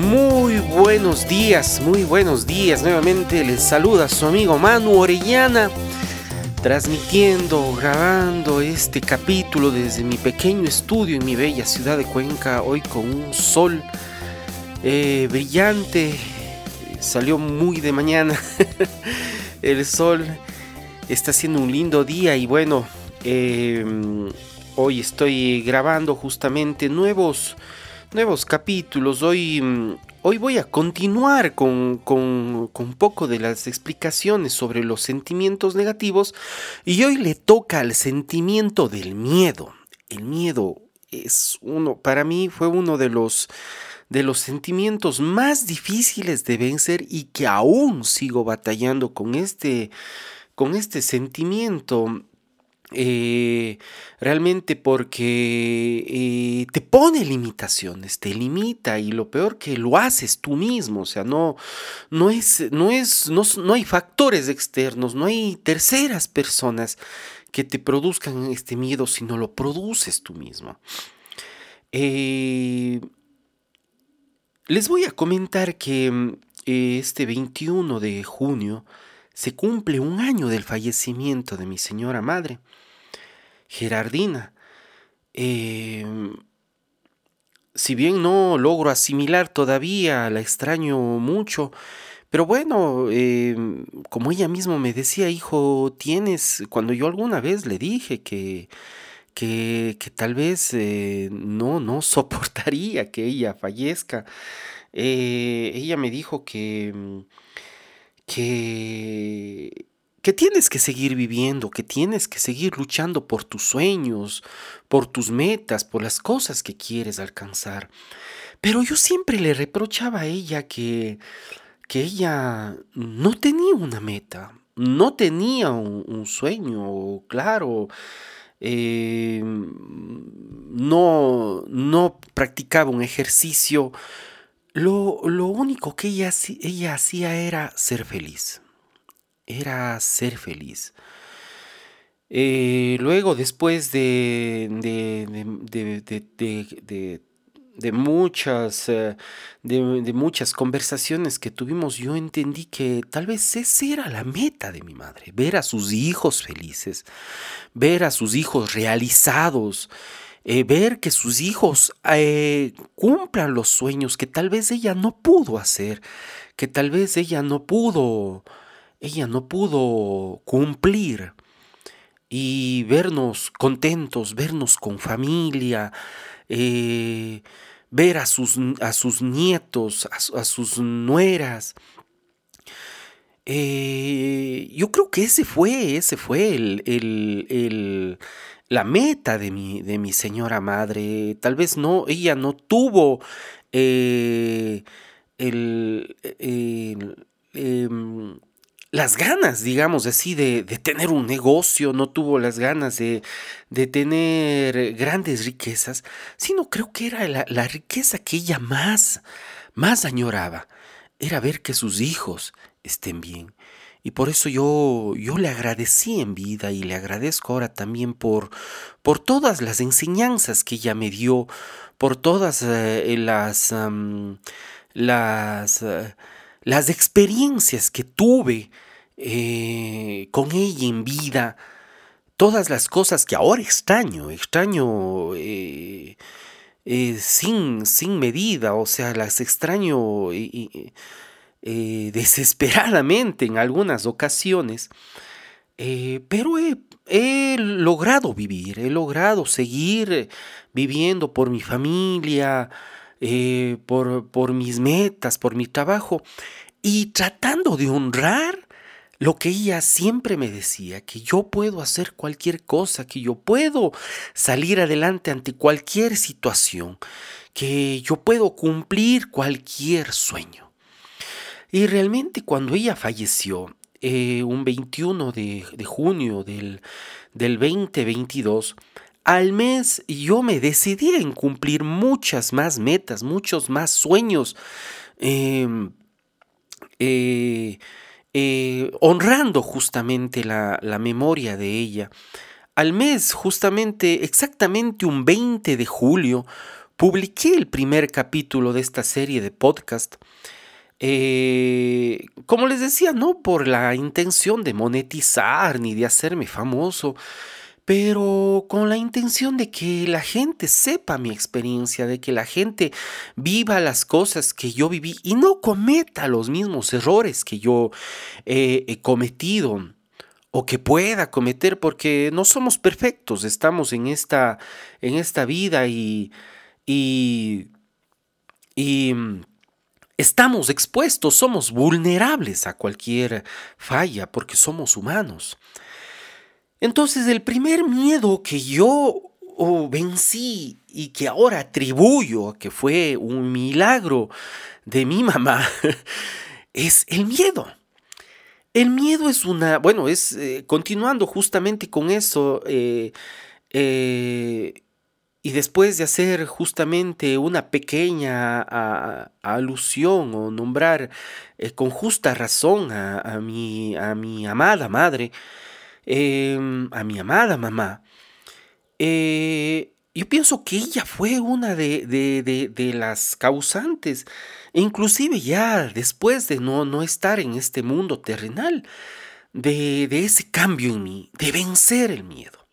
Muy buenos días, muy buenos días. Nuevamente les saluda su amigo Manu Orellana, transmitiendo, grabando este capítulo desde mi pequeño estudio en mi bella ciudad de Cuenca, hoy con un sol eh, brillante. Salió muy de mañana el sol. Está haciendo un lindo día y bueno, em, hoy estoy grabando justamente nuevos nuevos capítulos. Hoy, mm, hoy voy a continuar con, con, un poco de las explicaciones sobre los sentimientos negativos y hoy le toca al sentimiento del miedo. El miedo es uno, para mí fue uno de los de los sentimientos más difíciles de vencer y que aún sigo batallando con este con este sentimiento eh, realmente porque eh, te pone limitaciones, te limita y lo peor que lo haces tú mismo, o sea, no, no es, no es, no, no hay factores externos, no hay terceras personas que te produzcan este miedo, sino lo produces tú mismo. Eh, les voy a comentar que este 21 de junio se cumple un año del fallecimiento de mi señora madre, Gerardina. Em, si bien no logro asimilar todavía, la extraño mucho, pero bueno, em, como ella misma me decía, hijo, tienes, cuando yo alguna vez le dije que, que, que tal vez eh, no, no soportaría que ella fallezca, eh, ella me dijo que que, que tienes que seguir viviendo, que tienes que seguir luchando por tus sueños, por tus metas, por las cosas que quieres alcanzar. Pero yo siempre le reprochaba a ella que, que ella no tenía una meta, no tenía un, sueño claro, eh, no, no practicaba un ejercicio lo, único que ella, ella hacía era ser feliz. Era ser feliz. Eh, luego, después de, de, muchas, eh, de, muchas conversaciones que tuvimos, yo entendí que tal vez esa era la meta de mi madre, ver a sus hijos felices, ver a sus hijos realizados, eh, ver que sus hijos cumplan los sueños que tal vez ella no pudo hacer, que tal vez ella no pudo, ella no pudo cumplir y vernos contentos, vernos con familia, eh, ver a sus, a sus nietos, a, sus nueras. yo creo que ese fue, ese fue el, el la meta de mi, de mi señora madre. Tal vez no, ella no tuvo eh, el, em, las ganas, digamos así, de, tener un negocio, no tuvo las ganas de, de tener grandes riquezas, sino creo que era la, la riqueza que ella más, más añoraba, era ver que sus hijos estén bien. Y por eso yo, yo le agradecí en vida y le agradezco ahora también por, por todas las enseñanzas que ella me dio, por todas eh, las, las, eh, las experiencias que tuve eh, con ella en vida, todas las cosas que ahora extraño, extraño sin, sin medida, o sea, las extraño. Eh, desesperadamente en algunas ocasiones, eh, pero he, logrado vivir, he logrado seguir viviendo por mi familia, eh, por, por mis metas, por mi trabajo y tratando de honrar lo que ella siempre me decía, que yo puedo hacer cualquier cosa, que yo puedo salir adelante ante cualquier situación, que yo puedo cumplir cualquier sueño. Y realmente cuando ella falleció, eh, un 21 de, junio del, del 2022, al mes yo me decidí en cumplir muchas más metas, muchos más sueños, em, eh, eh, honrando justamente la, memoria de ella. Al mes, justamente, exactamente un 20 de julio, publiqué el primer capítulo de esta serie de podcast, eh, como les decía, no por la intención de monetizar ni de hacerme famoso, pero con la intención de que la gente sepa mi experiencia, de que la gente viva las cosas que yo viví y no cometa los mismos errores que yo he cometido o que pueda cometer, porque no somos perfectos, estamos en esta, en esta vida y, y, y estamos expuestos, somos vulnerables a cualquier falla, porque somos humanos. Entonces el primer miedo que yo vencí y que ahora atribuyo a que fue un milagro de mi mamá es el miedo. El miedo es una, bueno, es eh, continuando justamente con eso, eh, eh, y después de hacer justamente una pequeña alusión o nombrar con justa razón a, mi, a mi amada madre, Em, a mi amada mamá, eh, yo pienso que ella fue una de, de, las causantes, inclusive ya después de no, no estar en este mundo terrenal, de, de ese cambio en mí, de vencer el miedo.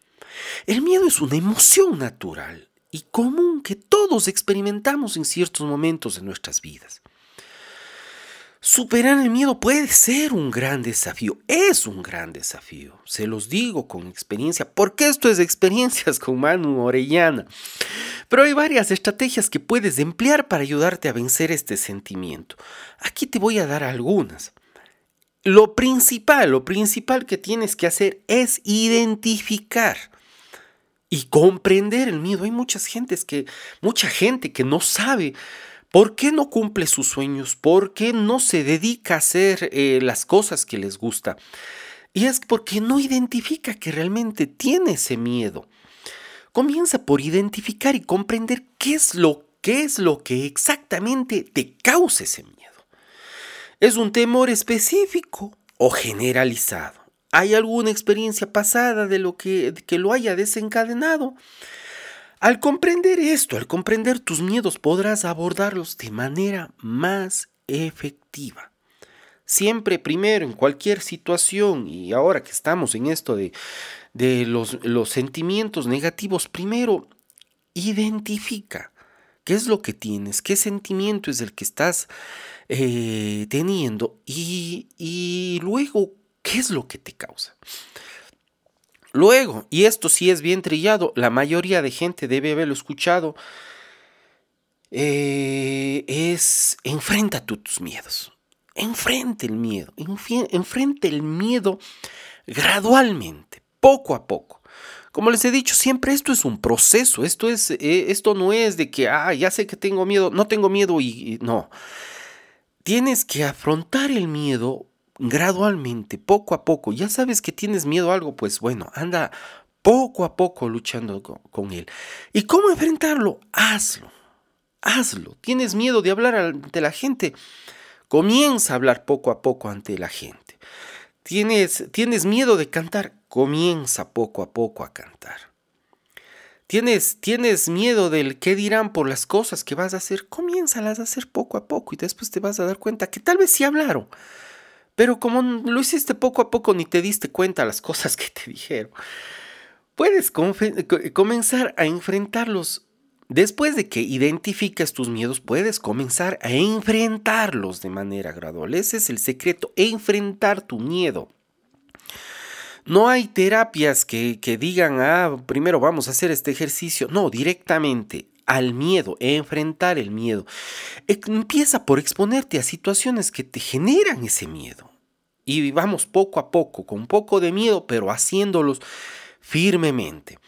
El miedo es una emoción natural y común que todos experimentamos en ciertos momentos de nuestras vidas. Superar el miedo puede ser un gran desafío, es un gran desafío, se los digo con experiencia, porque esto es experiencias con Manu Orellana. Pero hay varias estrategias que puedes emplear para ayudarte a vencer este sentimiento. Aquí te voy a dar algunas. Lo principal, lo principal que tienes que hacer es identificar y comprender el miedo. Hay muchas gentes que, mucha gente que no sabe ¿Por qué no cumple sus sueños? ¿Por qué no se dedica a hacer eh, las cosas que les gusta? Y es porque no identifica que realmente tiene ese miedo. Comienza por identificar y comprender qué es lo, qué es lo que exactamente te causa ese miedo. ¿Es un temor específico o generalizado? ¿Hay alguna experiencia pasada de lo que, que lo haya desencadenado? Al comprender esto, al comprender tus miedos, podrás abordarlos de manera más efectiva. Siempre primero, en cualquier situación, y ahora que estamos en esto de, los, los sentimientos negativos, primero identifica qué es lo que tienes, qué sentimiento es el que estás eh, teniendo y, y luego qué es lo que te causa. Luego, y esto sí es bien trillado, la mayoría de gente debe haberlo escuchado, eh, es enfrenta tus miedos. Enfrente el miedo. Enfrente el miedo gradualmente, poco a poco. Como les he dicho siempre, esto es un proceso. Esto, es, eh, esto no es de que, ah, ya sé que tengo miedo, no tengo miedo y no. Tienes que afrontar el miedo gradualmente, poco a poco. Ya sabes que tienes miedo a algo, pues bueno, anda poco a poco luchando con, él. ¿Y cómo enfrentarlo? Hazlo, hazlo. ¿Tienes miedo de hablar ante la gente? Comienza a hablar poco a poco ante la gente. ¿Tienes, tienes miedo de cantar? Comienza poco a poco a cantar. ¿Tienes, tienes miedo del qué dirán por las cosas que vas a hacer? Comiénzalas a hacer poco a poco y después te vas a dar cuenta que tal vez sí hablaron, pero como lo hiciste poco a poco ni te diste cuenta las cosas que te dijeron, puedes comenzar a enfrentarlos. Después de que identificas tus miedos, puedes comenzar a enfrentarlos de manera gradual. Ese es el secreto, enfrentar tu miedo. No hay terapias que, que digan, ah, primero vamos a hacer este ejercicio. No, directamente al miedo, enfrentar el miedo. Empieza por exponerte a situaciones que te generan ese miedo. Y vivamos poco a poco, con poco de miedo, pero haciéndolos firmemente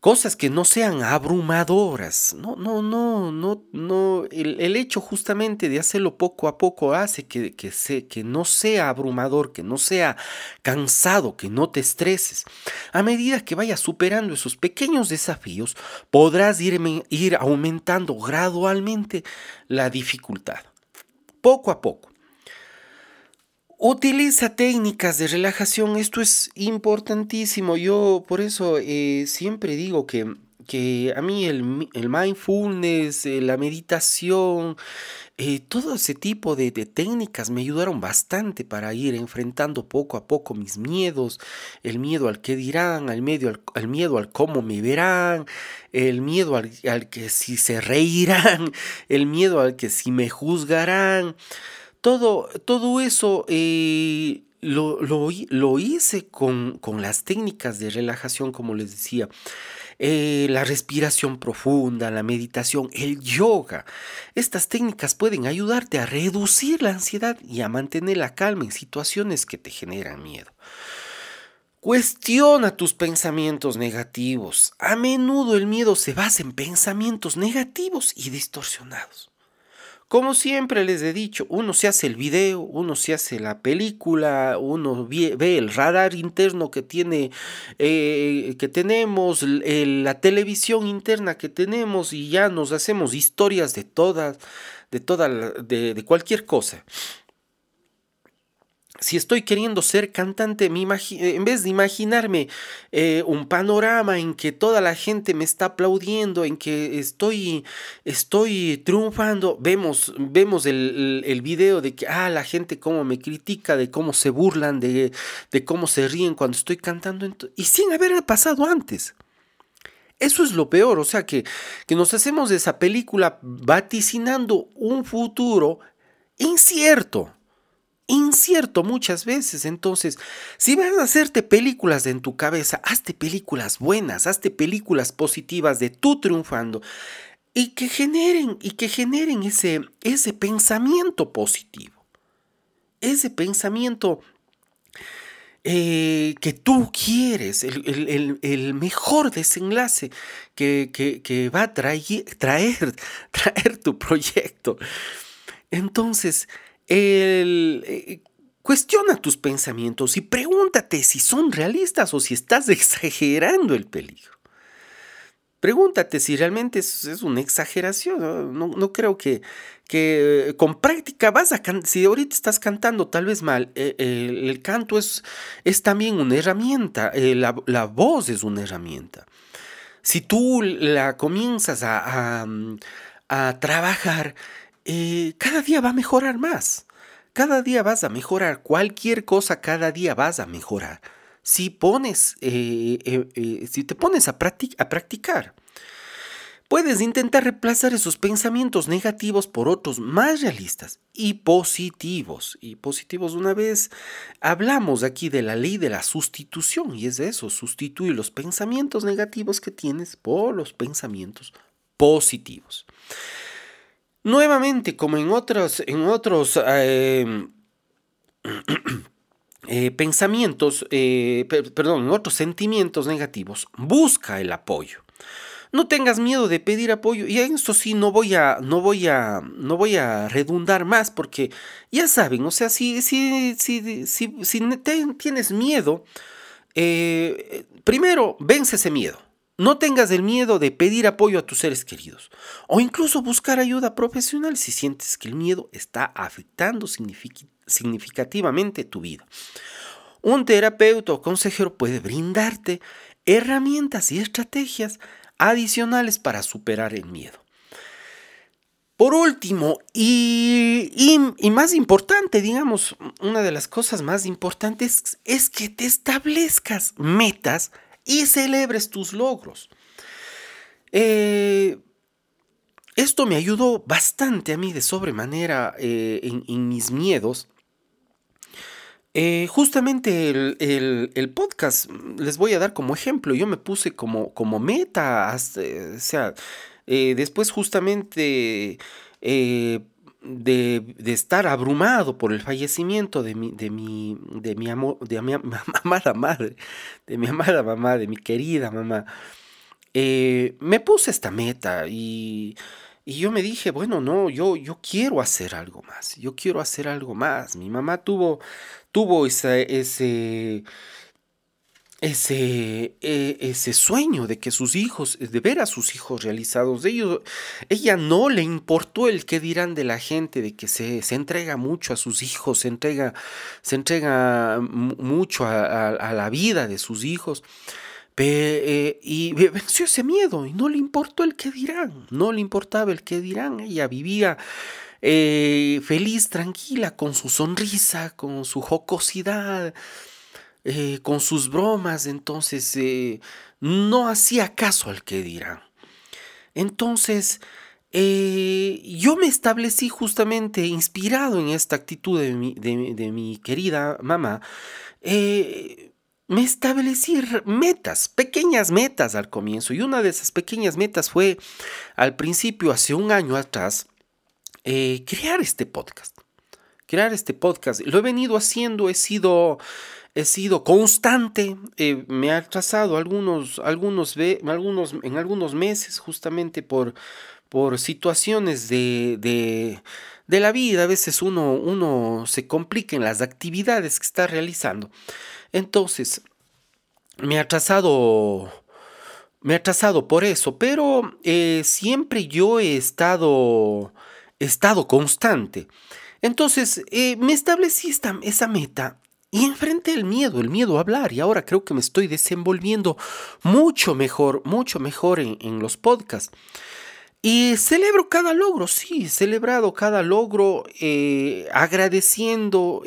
cosas que no sean abrumadoras. No, no, no, no, no. El, hecho justamente de hacerlo poco a poco hace que, que, que no sea abrumador, que no sea cansado, que no te estreses. A medida que vayas superando esos pequeños desafíos, podrás ir, ir aumentando gradualmente la dificultad. Poco a poco. Utiliza técnicas de relajación, esto es importantísimo. Yo por eso eh, siempre digo que que a mí el, mindfulness, eh, la meditación, eh, todo ese tipo de, técnicas me ayudaron bastante para ir enfrentando poco a poco mis miedos, el miedo al que dirán, al, medio, al, miedo al cómo me verán, el miedo al, que si se reirán, el miedo al que si me juzgarán. Todo, todo eso eh, lo, lo, hice con, con las técnicas de relajación, como les decía. Eh, la respiración profunda, la meditación, el yoga. Estas técnicas pueden ayudarte a reducir la ansiedad y a mantener la calma en situaciones que te generan miedo. Cuestiona tus pensamientos negativos. A menudo el miedo se basa en pensamientos negativos y distorsionados. Como siempre les he dicho, uno se hace el video, uno se hace la película, uno ve, el radar interno que tiene, eh, que tenemos, la televisión interna que tenemos y ya nos hacemos historias de todas, de toda, de cualquier cosa si estoy queriendo ser cantante, en vez de imaginarme eh, un panorama en que toda la gente me está aplaudiendo, en que estoy, estoy triunfando, vemos, vemos el, el, video de que, ah, la gente cómo me critica, de cómo se burlan, de, de cómo se ríen cuando estoy cantando, y sin haber pasado antes. Eso es lo peor, o sea que, que nos hacemos de esa película vaticinando un futuro incierto incierto muchas veces. Entonces, si vas a hacerte películas en tu cabeza, hazte películas buenas, hazte películas positivas de tú triunfando y que generen y que generen ese, ese pensamiento positivo. Ese pensamiento eh, que tú quieres, el, mejor desenlace que, va a traer, traer, traer tu proyecto. Entonces, el, eh, cuestiona tus pensamientos y pregúntate si son realistas o si estás exagerando el peligro. Pregúntate si realmente es, una exageración. No, creo que, que, con práctica vas a cantar. Si ahorita estás cantando tal vez mal, eh, el canto es, es, también una herramienta. Eh, la, voz es una herramienta. Si tú la comienzas a, a trabajar, eh, cada día va a mejorar más. Cada día vas a mejorar. Cualquier cosa, cada día vas a mejorar. Si pones, eh, eh, si te pones a, a practicar. Puedes intentar reemplazar esos pensamientos negativos por otros más realistas y positivos. Y positivos una vez hablamos aquí de la ley de la sustitución y es eso, sustituir los pensamientos negativos que tienes por los pensamientos positivos. Nuevamente, como en otros, en otros eh, eh, pensamientos, eh, perdón, en otros sentimientos negativos, busca el apoyo. No tengas miedo de pedir apoyo. Y en eso sí no voy a, no voy a, no voy a redundar más porque ya saben, o sea, si, si, si, si, si tienes miedo, primero vence ese miedo. No tengas el miedo de pedir apoyo a tus seres queridos o incluso buscar ayuda profesional si sientes que el miedo está afectando significativamente tu vida. Un terapeuta o consejero puede brindarte herramientas y estrategias adicionales para superar el miedo. Por último, y, y, más importante, digamos, una de las cosas más importantes es que te establezcas metas y celebres tus logros. Eh, esto me ayudó bastante a mí de sobremanera eh, en, mis miedos. Eh, justamente el, podcast les voy a dar como ejemplo. Yo me puse como, como meta, o sea, después justamente de, estar abrumado por el fallecimiento de mi, de mi, de mi, amor, de mi amada madre, de mi amada mamá, de mi querida mamá, eh, me puse esta meta y, y, yo me dije, bueno, no, yo, yo quiero hacer algo más, yo quiero hacer algo más. Mi mamá tuvo, tuvo ese, e, ese sueño de que sus hijos, de ver a sus hijos realizados. De ellos, ella no le importó el qué dirán de la gente, de que se, se entrega mucho a sus hijos, se entrega, se entrega mucho a, la vida de sus hijos. eh, y venció ese miedo y no le importó el que dirán, no le importaba el que dirán, ella vivía eh, feliz, tranquila, con su sonrisa, con su jocosidad, eh, con sus bromas, entonces no hacía caso al que dirán. Entonces, yo me establecí justamente inspirado en esta actitud de mi, de mi querida mamá me establecí metas, pequeñas metas al comienzo. Y una de esas pequeñas metas fue, al principio, hace un año atrás, eh, crear este podcast. Crear este podcast. Lo he venido haciendo, he sido, he sido constante. Eh, me ha trazado algunos, algunos, algunos, en algunos meses justamente por, por situaciones de, de, de la vida. A veces uno, uno se complica en las actividades que está realizando. Entonces, me ha atrasado, me ha atrasado por eso, pero eh, siempre yo he estado, estado constante. Entonces, eh, me establecí esta, esa meta y enfrenté el miedo, el miedo a hablar. Y ahora creo que me estoy desenvolviendo mucho mejor, mucho mejor en, los podcasts. Y celebro cada logro, sí, celebrado cada logro eh, agradeciendo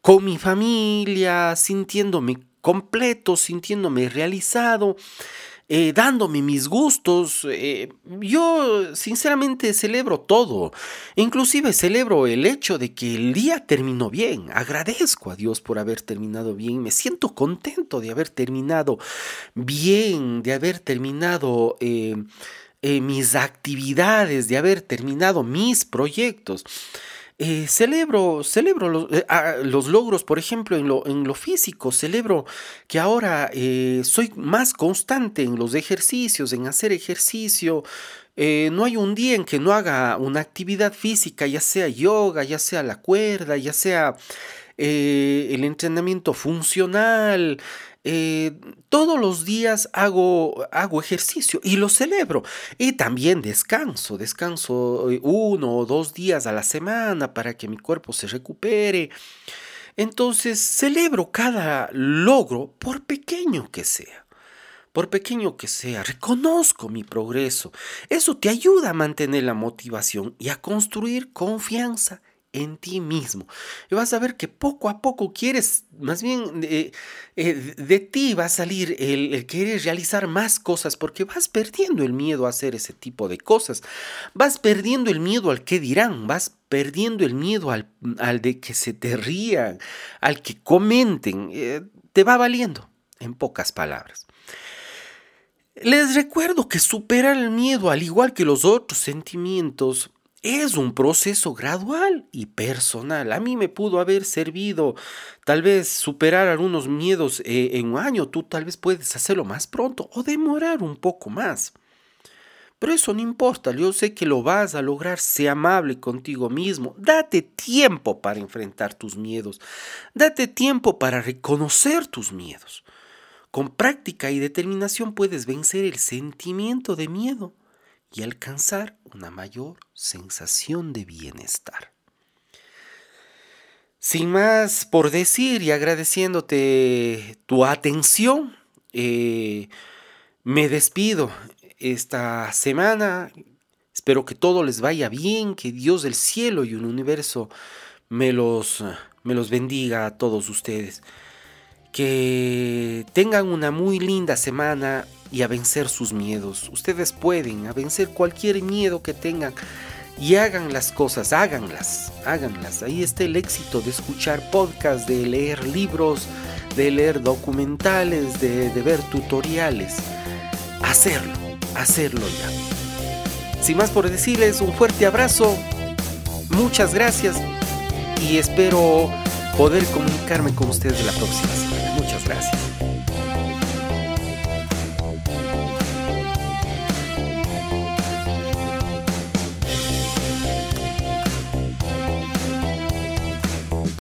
con mi familia, sintiéndome completo, sintiéndome realizado, eh, dándome mis gustos. Eh, yo sinceramente celebro todo. Inclusive celebro el hecho de que el día terminó bien. Agradezco a Dios por haber terminado bien. Me siento contento de haber terminado bien, de haber terminado... Eh, mis actividades, de haber terminado mis proyectos. Eh, celebro, celebro eh, ah, los, logros, por ejemplo, en lo, en lo físico, celebro que ahora eh, soy más constante en los ejercicios, en hacer ejercicio. no hay un día en que no haga una actividad física, ya sea yoga, ya sea la cuerda, ya sea el entrenamiento funcional, eh, todos los días hago, hago ejercicio y lo celebro. Y también descanso, descanso eh, uno o dos días a la semana para que mi cuerpo se recupere. Entonces celebro cada logro, por pequeño que sea. Por pequeño que sea, reconozco mi progreso. Eso te ayuda a mantener la motivación y a construir confianza en ti mismo. Y vas a ver que poco a poco quieres, más bien eh, de ti va a salir el, querer realizar más cosas porque vas perdiendo el miedo a hacer ese tipo de cosas. Vas perdiendo el miedo al que dirán, vas perdiendo el miedo al, de que se te rían, al que comenten. Eh, te va valiendo, en pocas palabras. Les recuerdo que superar el miedo, al igual que los otros sentimientos, es un proceso gradual y personal. A mí me pudo haber servido tal vez superar algunos miedos eh, en un año. Tú tal vez puedes hacerlo más pronto o demorar un poco más. Pero eso no importa, yo sé que lo vas a lograr, sé amable contigo mismo, date tiempo para enfrentar tus miedos, date tiempo para reconocer tus miedos. Con práctica y determinación puedes vencer el sentimiento de miedo y alcanzar una mayor sensación de bienestar. Sin más por decir y agradeciéndote tu atención, eh, me despido esta semana. Espero que todo les vaya bien, que Dios del cielo y el universo me los, me los bendiga a todos ustedes. Que tengan una muy linda semana y a vencer sus miedos. Ustedes pueden a vencer cualquier miedo que tengan y hagan las cosas, háganlas, háganlas. Ahí está el éxito de escuchar podcasts, de leer libros, de leer documentales, de, de ver tutoriales. Hacerlo, hacerlo ya. Sin más por decirles, un fuerte abrazo, muchas gracias y espero poder comunicarme con ustedes la próxima semana. Muchas gracias.